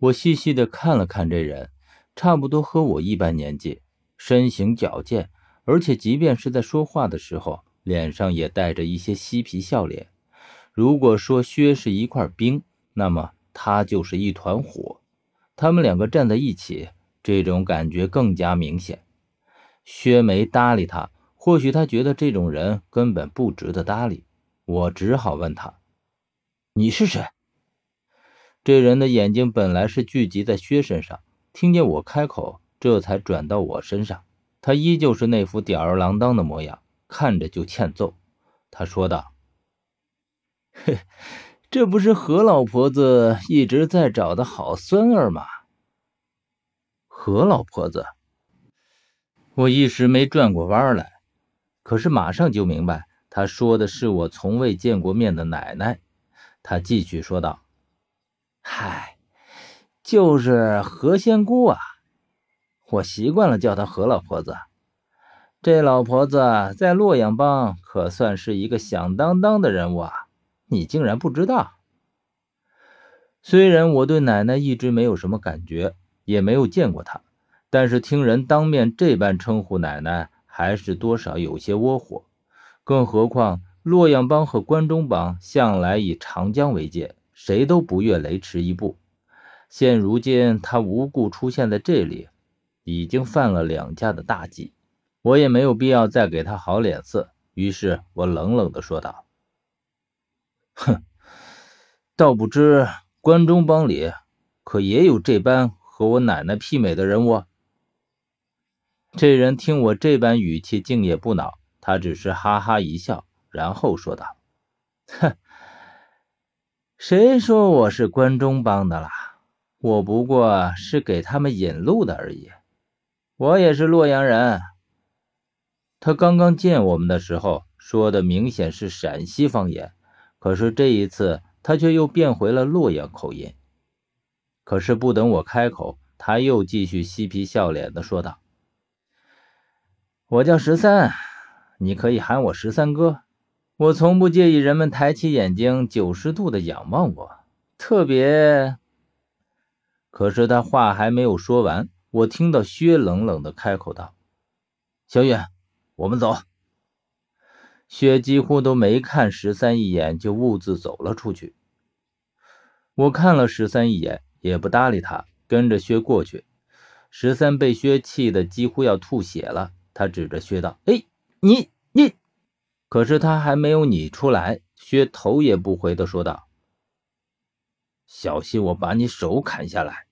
我细细的看了看这人，差不多和我一般年纪，身形矫健，而且即便是在说话的时候，脸上也带着一些嬉皮笑脸。如果说薛是一块冰，那么他就是一团火。他们两个站在一起，这种感觉更加明显。薛没搭理他，或许他觉得这种人根本不值得搭理。我只好问他：“你是谁？”这人的眼睛本来是聚集在薛身上，听见我开口，这才转到我身上。他依旧是那副吊儿郎当的模样，看着就欠揍。他说道：“嘿，这不是何老婆子一直在找的好孙儿吗？”何老婆子，我一时没转过弯来，可是马上就明白，他说的是我从未见过面的奶奶。他继续说道。嗨，就是何仙姑啊，我习惯了叫她何老婆子。这老婆子在洛阳帮可算是一个响当当的人物啊，你竟然不知道？虽然我对奶奶一直没有什么感觉，也没有见过她，但是听人当面这般称呼奶奶，还是多少有些窝火。更何况洛阳帮和关中帮向来以长江为界。谁都不越雷池一步。现如今他无故出现在这里，已经犯了两家的大忌。我也没有必要再给他好脸色，于是我冷冷的说道：“哼，倒不知关中帮里可也有这般和我奶奶媲美的人物？”这人听我这般语气，竟也不恼，他只是哈哈一笑，然后说道：“哼。”谁说我是关中帮的啦？我不过是给他们引路的而已。我也是洛阳人。他刚刚见我们的时候说的明显是陕西方言，可是这一次他却又变回了洛阳口音。可是不等我开口，他又继续嬉皮笑脸的说道：“我叫十三，你可以喊我十三哥。”我从不介意人们抬起眼睛九十度的仰望我，特别。可是他话还没有说完，我听到薛冷冷的开口道：“小远，我们走。”薛几乎都没看十三一眼，就兀自走了出去。我看了十三一眼，也不搭理他，跟着薛过去。十三被薛气得几乎要吐血了，他指着薛道：“哎，你！”可是他还没有拟出来，薛头也不回的说道：“小心我把你手砍下来。”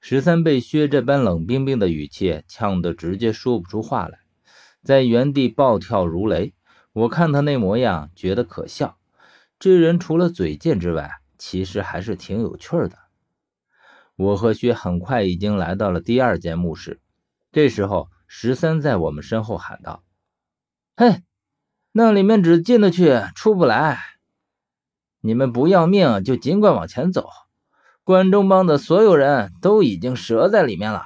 十三被薛这般冷冰冰的语气呛得直接说不出话来，在原地暴跳如雷。我看他那模样，觉得可笑。这人除了嘴贱之外，其实还是挺有趣的。我和薛很快已经来到了第二间墓室，这时候十三在我们身后喊道：“嘿！”那里面只进得去，出不来。你们不要命就尽管往前走，关中帮的所有人都已经折在里面了。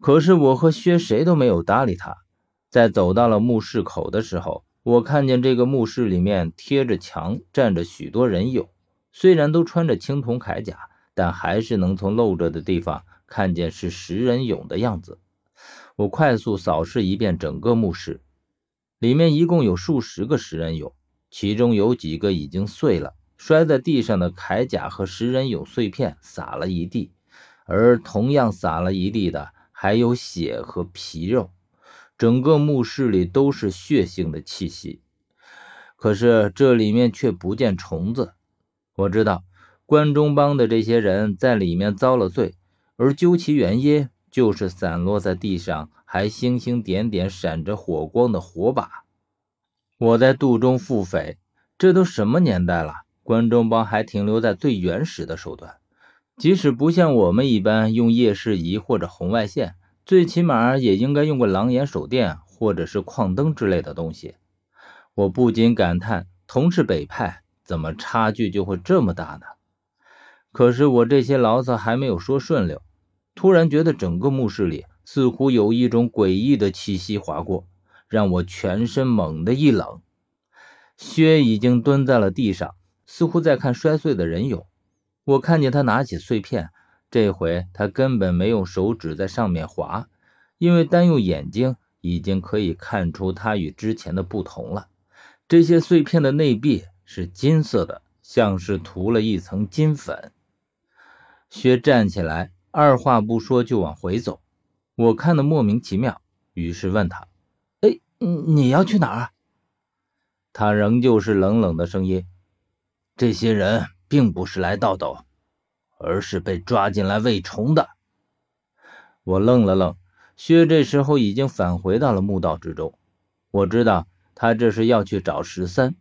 可是我和薛谁都没有搭理他。在走到了墓室口的时候，我看见这个墓室里面贴着墙站着许多人俑，虽然都穿着青铜铠甲，但还是能从露着的地方看见是食人俑的样子。我快速扫视一遍整个墓室。里面一共有数十个食人俑，其中有几个已经碎了，摔在地上的铠甲和食人俑碎片撒了一地，而同样撒了一地的还有血和皮肉，整个墓室里都是血腥的气息。可是这里面却不见虫子。我知道关中帮的这些人在里面遭了罪，而究其原因，就是散落在地上。还星星点点闪着火光的火把，我在肚中腹诽：这都什么年代了？关中帮还停留在最原始的手段，即使不像我们一般用夜视仪或者红外线，最起码也应该用个狼眼手电或者是矿灯之类的东西。我不禁感叹：同是北派，怎么差距就会这么大呢？可是我这些牢骚还没有说顺溜，突然觉得整个墓室里……似乎有一种诡异的气息划过，让我全身猛地一冷。薛已经蹲在了地上，似乎在看摔碎的人俑。我看见他拿起碎片，这回他根本没用手指在上面划，因为单用眼睛已经可以看出他与之前的不同了。这些碎片的内壁是金色的，像是涂了一层金粉。薛站起来，二话不说就往回走。我看得莫名其妙，于是问他：“哎，你要去哪儿？”他仍旧是冷冷的声音：“这些人并不是来盗斗，而是被抓进来喂虫的。”我愣了愣，薛这时候已经返回到了墓道之中。我知道他这是要去找十三。